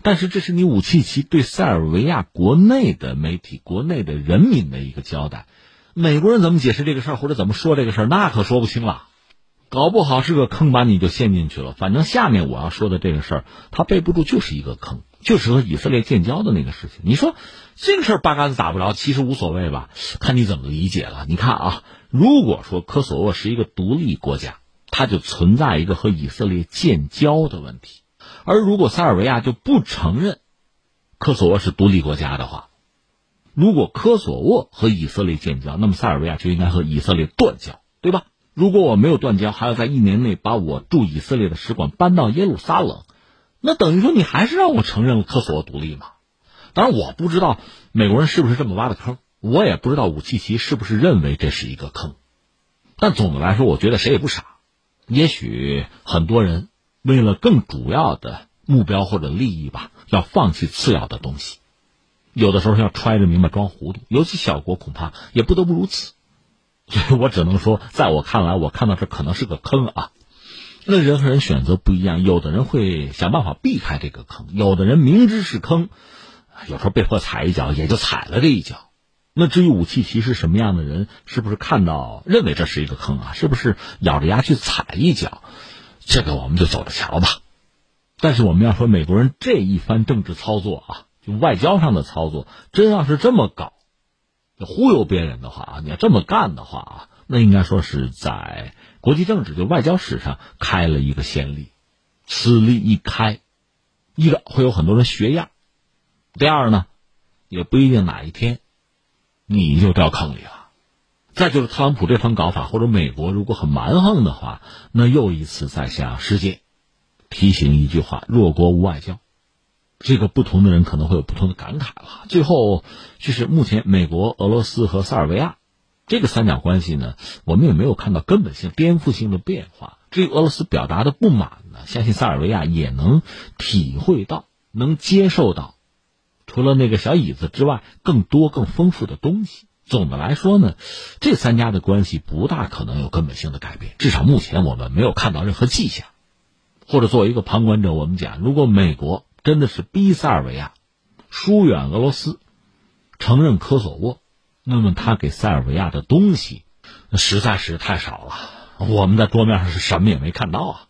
Speaker 2: 但是这是你武契奇对塞尔维亚国内的媒体、国内的人民的一个交代。美国人怎么解释这个事儿，或者怎么说这个事儿，那可说不清了。搞不好是个坑，把你就陷进去了。反正下面我要说的这个事儿，它背不住就是一个坑，就是和以色列建交的那个事情。你说这个事儿八竿子打不着，其实无所谓吧？看你怎么理解了。你看啊，如果说科索沃是一个独立国家，它就存在一个和以色列建交的问题。而如果塞尔维亚就不承认科索沃是独立国家的话，如果科索沃和以色列建交，那么塞尔维亚就应该和以色列断交，对吧？如果我没有断交，还要在一年内把我驻以色列的使馆搬到耶路撒冷，那等于说你还是让我承认科索沃独立嘛？当然，我不知道美国人是不是这么挖的坑，我也不知道武契奇是不是认为这是一个坑。但总的来说，我觉得谁也不傻。也许很多人。为了更主要的目标或者利益吧，要放弃次要的东西，有的时候要揣着明白装糊涂，尤其小国恐怕也不得不如此。所以我只能说，在我看来，我看到这可能是个坑啊。那人和人选择不一样，有的人会想办法避开这个坑，有的人明知是坑，有时候被迫踩一脚，也就踩了这一脚。那至于武器其是什么样的人，是不是看到认为这是一个坑啊？是不是咬着牙去踩一脚？这个我们就走着瞧吧，但是我们要说美国人这一番政治操作啊，就外交上的操作，真要是这么搞，忽悠别人的话啊，你要这么干的话啊，那应该说是在国际政治就外交史上开了一个先例。此例一开，一个会有很多人学样，第二呢，也不一定哪一天你就掉坑里了。再就是特朗普这番搞法，或者美国如果很蛮横的话，那又一次在向世界提醒一句话：弱国无外交。这个不同的人可能会有不同的感慨了。最后就是目前美国、俄罗斯和塞尔维亚这个三角关系呢，我们也没有看到根本性、颠覆性的变化。至于俄罗斯表达的不满呢，相信塞尔维亚也能体会到、能接受到，除了那个小椅子之外，更多、更丰富的东西。总的来说呢，这三家的关系不大可能有根本性的改变，至少目前我们没有看到任何迹象。或者作为一个旁观者，我们讲，如果美国真的是逼塞尔维亚疏远俄罗斯，承认科索沃，那么他给塞尔维亚的东西实在是太少了。我们在桌面上是什么也没看到啊。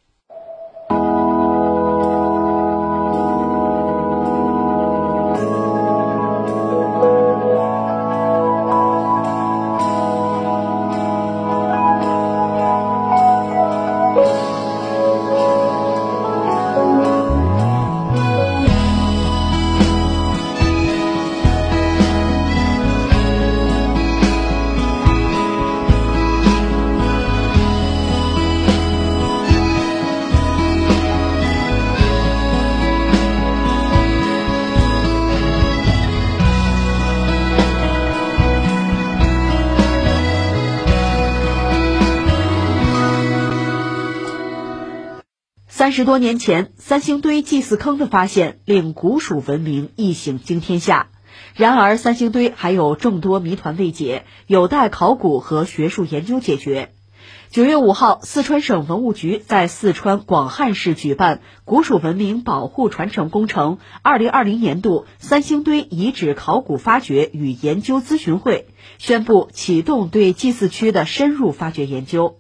Speaker 1: 十多年前，三星堆祭祀坑的发现令古蜀文明一醒惊天下。然而，三星堆还有众多谜团未解，有待考古和学术研究解决。九月五号，四川省文物局在四川广汉市举办古蜀文明保护传承工程二零二零年度三星堆遗址考古发掘与研究咨询会，宣布启动对祭祀区的深入发掘研究。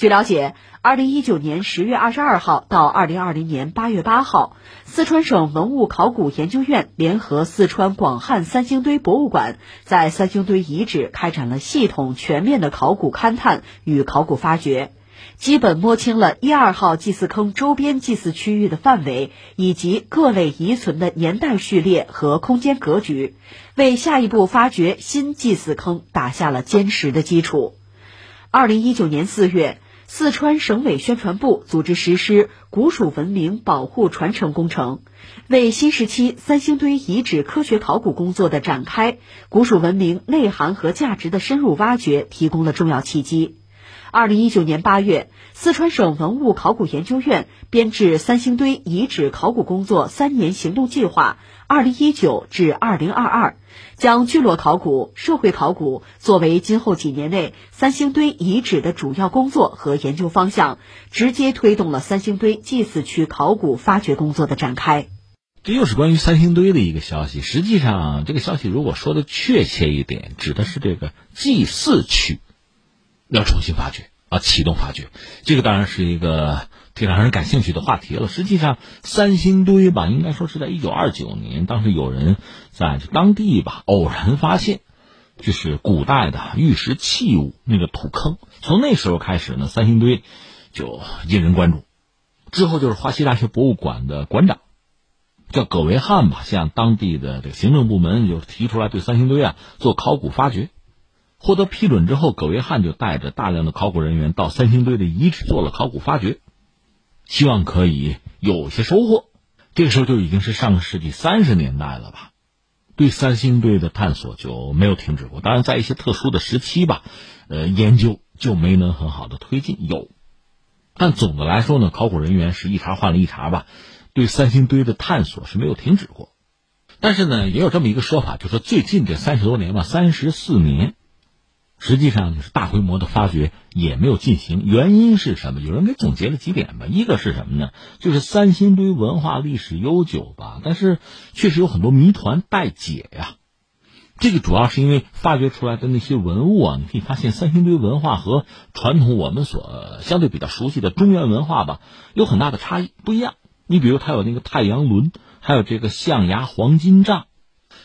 Speaker 1: 据了解，二零一九年十月二十二号到二零二零年八月八号，四川省文物考古研究院联合四川广汉三星堆博物馆，在三星堆遗址开展了系统全面的考古勘探与考古发掘，基本摸清了一二号祭祀坑周边祭祀区域的范围以及各类遗存的年代序列和空间格局，为下一步发掘新祭祀坑打下了坚实的基础。二零一九年四月，四川省委宣传部组织实施古蜀文明保护传承工程，为新时期三星堆遗址科学考古工作的展开、古蜀文明内涵和价值的深入挖掘提供了重要契机。二零一九年八月，四川省文物考古研究院编制三星堆遗址考古工作三年行动计划（二零一九至二零二二），将聚落考古、社会考古作为今后几年内三星堆遗址的主要工作和研究方向，直接推动了三星堆祭祀区考古发掘工作的展开。
Speaker 2: 这又是关于三星堆的一个消息。实际上，这个消息如果说的确切一点，指的是这个祭祀区。要重新发掘啊，启动发掘，这个当然是一个挺让人感兴趣的话题了。实际上，三星堆吧，应该说是在一九二九年，当时有人在当地吧偶然发现，就是古代的玉石器物那个土坑。从那时候开始呢，三星堆就引人关注。之后就是华西大学博物馆的馆长叫葛维汉吧，向当地的这个行政部门就提出来对三星堆啊做考古发掘。获得批准之后，葛维汉就带着大量的考古人员到三星堆的遗址做了考古发掘，希望可以有些收获。这个时候就已经是上个世纪三十年代了吧？对三星堆的探索就没有停止过。当然，在一些特殊的时期吧，呃，研究就没能很好的推进。有，但总的来说呢，考古人员是一茬换了一茬吧，对三星堆的探索是没有停止过。但是呢，也有这么一个说法，就说最近这三十多年吧，三十四年。实际上就是大规模的发掘也没有进行，原因是什么？有人给总结了几点吧。一个是什么呢？就是三星堆文化历史悠久吧，但是确实有很多谜团待解呀。这个主要是因为发掘出来的那些文物啊，你可以发现三星堆文化和传统我们所相对比较熟悉的中原文化吧有很大的差异，不一样。你比如它有那个太阳轮，还有这个象牙黄金杖，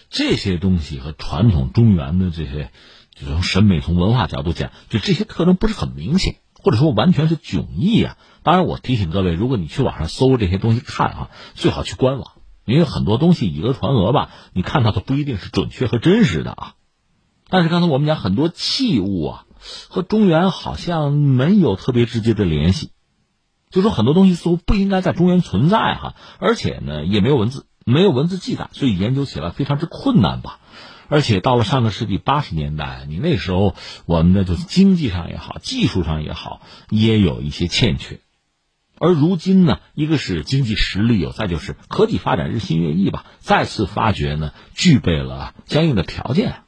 Speaker 2: 这些东西和传统中原的这些。就从审美、从文化角度讲，就这些特征不是很明显，或者说完全是迥异啊。当然，我提醒各位，如果你去网上搜这些东西看啊，最好去官网，因为很多东西以讹传讹吧，你看到的不一定是准确和真实的啊。但是刚才我们讲很多器物啊，和中原好像没有特别直接的联系，就说很多东西似乎不应该在中原存在哈，而且呢也没有文字，没有文字记载，所以研究起来非常之困难吧。而且到了上个世纪八十年代，你那时候我们的就是经济上也好，技术上也好，也有一些欠缺。而如今呢，一个是经济实力有，再就是科技发展日新月异吧，再次发掘呢，具备了相应的条件。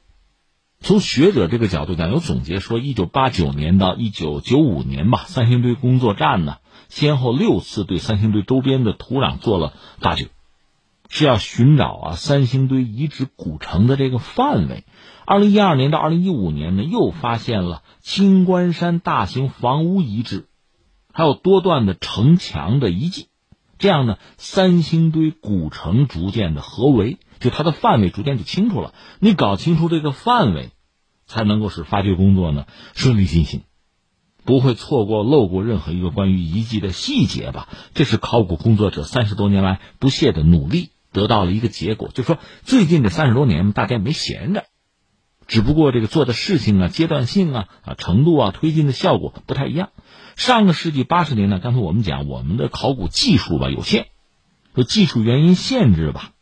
Speaker 2: 从学者这个角度讲，有总结说，一九八九年到一九九五年吧，三星堆工作站呢，先后六次对三星堆周边的土壤做了发掘。是要寻找啊三星堆遗址古城的这个范围。二零一二年到二零一五年呢，又发现了青关山大型房屋遗址，还有多段的城墙的遗迹。这样呢，三星堆古城逐渐的合围，就它的范围逐渐就清楚了。你搞清楚这个范围，才能够使发掘工作呢顺利进行，不会错过漏过任何一个关于遗迹的细节吧？这是考古工作者三十多年来不懈的努力。得到了一个结果，就是说最近这三十多年，大家没闲着，只不过这个做的事情啊、阶段性啊、啊程度啊、推进的效果不太一样。上个世纪八十年代，刚才我们讲我们的考古技术吧有限，说技术原因限制吧，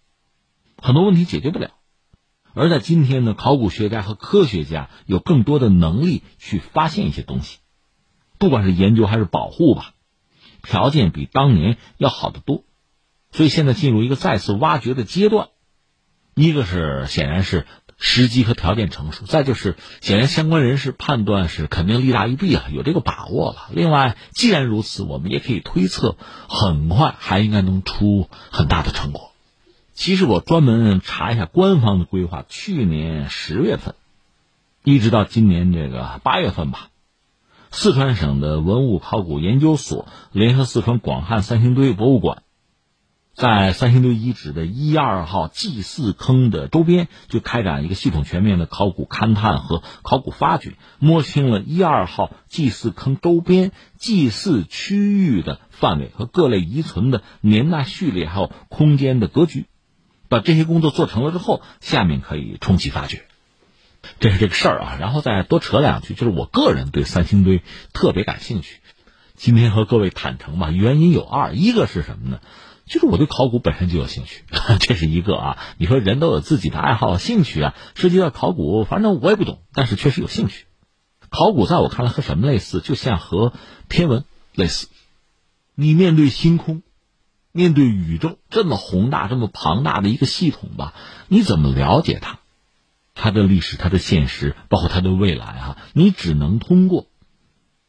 Speaker 2: 很多问题解决不了。而在今天呢，考古学家和科学家有更多的能力去发现一些东西，不管是研究还是保护吧，条件比当年要好得多。所以现在进入一个再次挖掘的阶段，一个是显然是时机和条件成熟，再就是显然相关人士判断是肯定利大于弊啊，有这个把握了。另外，既然如此，我们也可以推测，很快还应该能出很大的成果。其实我专门查一下官方的规划，去年十月份，一直到今年这个八月份吧，四川省的文物考古研究所联合四川广汉三星堆博物馆。在三星堆遗址的一二号祭祀坑的周边，就开展一个系统全面的考古勘探和考古发掘，摸清了一二号祭祀坑周边祭祀区域的范围和各类遗存的年代序列，还有空间的格局。把这些工作做成了之后，下面可以重启发掘。这是这个事儿啊。然后再多扯两句，就是我个人对三星堆特别感兴趣。今天和各位坦诚吧，原因有二，一个是什么呢？就是我对考古本身就有兴趣，这是一个啊。你说人都有自己的爱好、兴趣啊，涉及到考古，反正我也不懂，但是确实有兴趣。考古在我看来和什么类似？就像和天文类似。你面对星空，面对宇宙这么宏大、这么庞大的一个系统吧，你怎么了解它？它的历史、它的现实，包括它的未来啊，你只能通过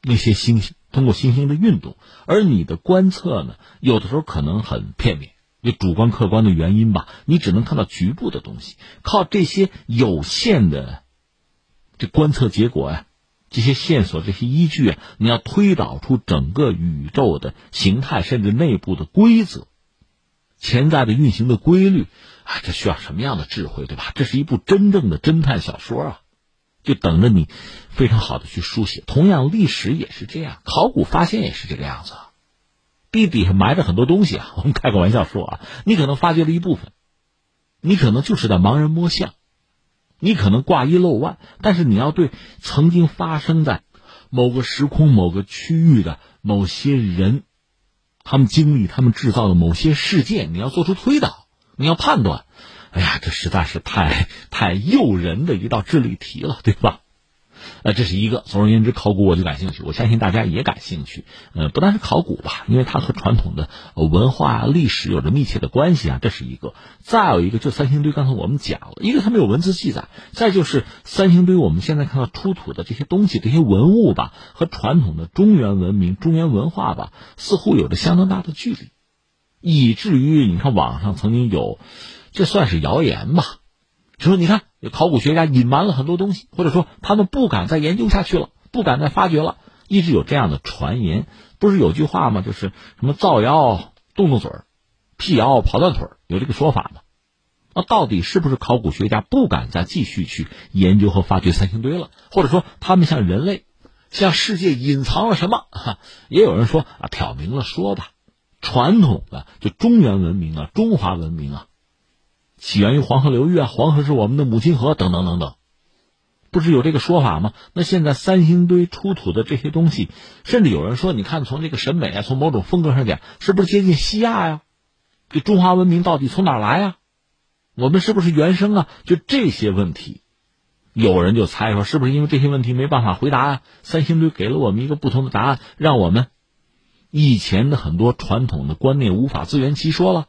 Speaker 2: 那些星星。通过星星的运动，而你的观测呢，有的时候可能很片面，就主观客观的原因吧，你只能看到局部的东西。靠这些有限的这观测结果呀，这些线索、这些依据啊，你要推导出整个宇宙的形态，甚至内部的规则、潜在的运行的规律啊，这需要什么样的智慧，对吧？这是一部真正的侦探小说啊。就等着你，非常好的去书写。同样，历史也是这样，考古发现也是这个样子。地底下埋着很多东西啊，我们开个玩笑说啊，你可能发掘了一部分，你可能就是在盲人摸象，你可能挂一漏万，但是你要对曾经发生在某个时空、某个区域的某些人，他们经历、他们制造的某些事件，你要做出推导，你要判断。哎呀，这实在是太太诱人的一道智力题了，对吧？呃，这是一个。总而言之，考古我就感兴趣，我相信大家也感兴趣。呃，不但是考古吧，因为它和传统的文化历史有着密切的关系啊，这是一个。再有一个，就三星堆，刚才我们讲了一个，它没有文字记载；再就是三星堆，我们现在看到出土的这些东西、这些文物吧，和传统的中原文明、中原文化吧，似乎有着相当大的距离，以至于你看网上曾经有。这算是谣言吧？说你看，考古学家隐瞒了很多东西，或者说他们不敢再研究下去了，不敢再发掘了，一直有这样的传言。不是有句话吗？就是什么造谣动动嘴儿，辟谣跑断腿儿，有这个说法吗？那到底是不是考古学家不敢再继续去研究和发掘三星堆了？或者说他们向人类、向世界隐藏了什么？哈，也有人说啊，挑明了说吧，传统的就中原文明啊，中华文明啊。起源于黄河流域啊，黄河是我们的母亲河，等等等等，不是有这个说法吗？那现在三星堆出土的这些东西，甚至有人说，你看从这个审美啊，从某种风格上讲，是不是接近西亚呀？这中华文明到底从哪来呀？我们是不是原生啊？就这些问题，有人就猜说，是不是因为这些问题没办法回答啊？三星堆给了我们一个不同的答案，让我们以前的很多传统的观念无法自圆其说了。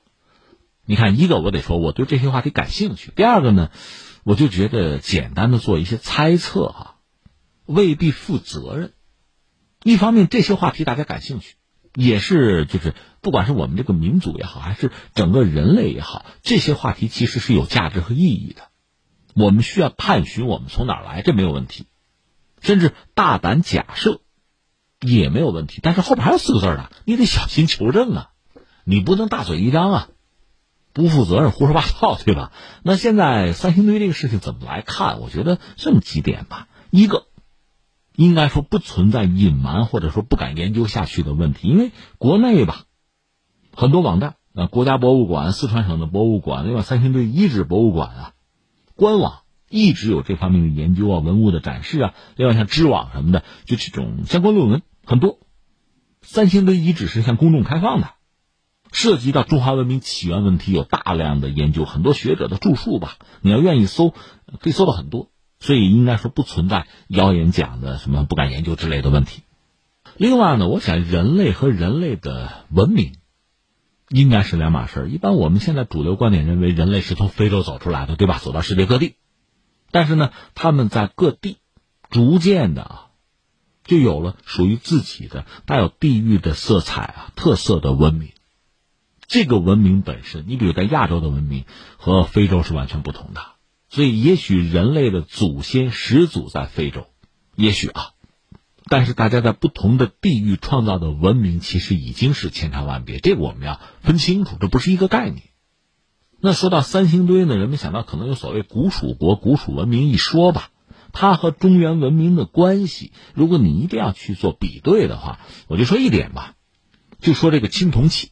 Speaker 2: 你看，一个我得说，我对这些话题感兴趣；第二个呢，我就觉得简单的做一些猜测哈，未必负责任。一方面，这些话题大家感兴趣，也是就是不管是我们这个民族也好，还是整个人类也好，这些话题其实是有价值和意义的。我们需要探寻我们从哪儿来，这没有问题，甚至大胆假设也没有问题。但是后边还有四个字呢，你得小心求证啊，你不能大嘴一张啊。不负责任、胡说八道，对吧？那现在三星堆这个事情怎么来看？我觉得这么几点吧。一个，应该说不存在隐瞒或者说不敢研究下去的问题，因为国内吧，很多网站啊，国家博物馆、四川省的博物馆，另外三星堆遗址博物馆啊，官网一直有这方面的研究啊、文物的展示啊。另外像知网什么的，就这种相关论文很多。三星堆遗址是向公众开放的。涉及到中华文明起源问题，有大量的研究，很多学者的著述吧。你要愿意搜，可以搜到很多，所以应该说不存在谣言讲的什么不敢研究之类的问题。另外呢，我想人类和人类的文明应该是两码事儿。一般我们现在主流观点认为，人类是从非洲走出来的，对吧？走到世界各地，但是呢，他们在各地逐渐的啊，就有了属于自己的带有地域的色彩啊特色的文明。这个文明本身，你比如在亚洲的文明和非洲是完全不同的，所以也许人类的祖先始祖在非洲，也许啊，但是大家在不同的地域创造的文明其实已经是千差万别，这个我们要分清楚，这不是一个概念。那说到三星堆呢，人们想到可能有所谓古蜀国、古蜀文明一说吧，它和中原文明的关系，如果你一定要去做比对的话，我就说一点吧，就说这个青铜器。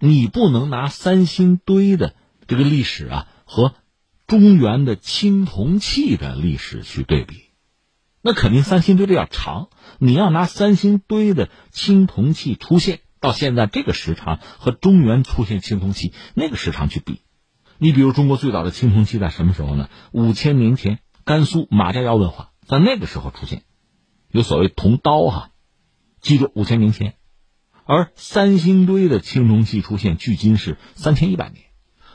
Speaker 2: 你不能拿三星堆的这个历史啊和中原的青铜器的历史去对比，那肯定三星堆的要长。你要拿三星堆的青铜器出现到现在这个时长和中原出现青铜器那个时长去比，你比如中国最早的青铜器在什么时候呢？五千年前，甘肃马家窑文化在那个时候出现，有所谓铜刀哈，记住五千年前。而三星堆的青铜器出现，距今是三千一百年，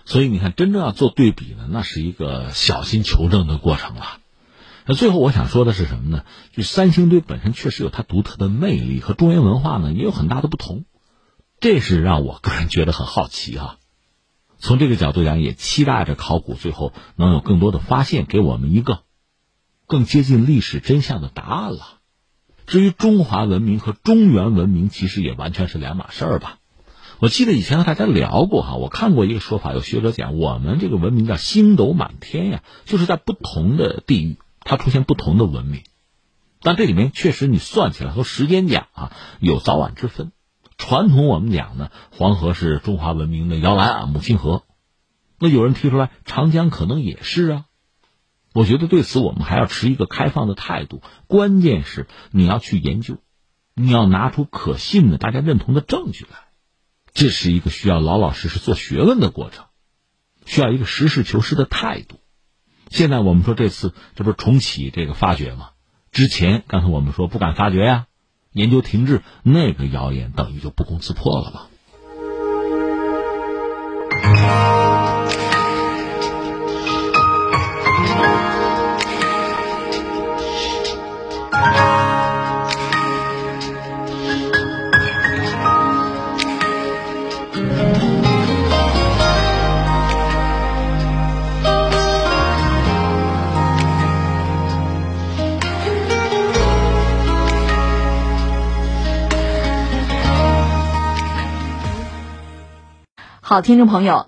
Speaker 2: 所以你看，真正要做对比呢，那是一个小心求证的过程了。那最后我想说的是什么呢？就三星堆本身确实有它独特的魅力，和中原文化呢也有很大的不同，这是让我个人觉得很好奇哈。从这个角度讲，也期待着考古最后能有更多的发现，给我们一个更接近历史真相的答案了。至于中华文明和中原文明，其实也完全是两码事儿吧。我记得以前和大家聊过哈，我看过一个说法，有学者讲，我们这个文明叫星斗满天呀，就是在不同的地域，它出现不同的文明。但这里面确实你算起来，和时间讲啊，有早晚之分。传统我们讲呢，黄河是中华文明的摇篮啊，母亲河。那有人提出来，长江可能也是啊。我觉得对此我们还要持一个开放的态度，关键是你要去研究，你要拿出可信的、大家认同的证据来，这是一个需要老老实实做学问的过程，需要一个实事求是的态度。现在我们说这次这不是重启这个发掘吗？之前刚才我们说不敢发掘呀，研究停滞，那个谣言等于就不攻自破了嘛。
Speaker 1: 好，听众朋友，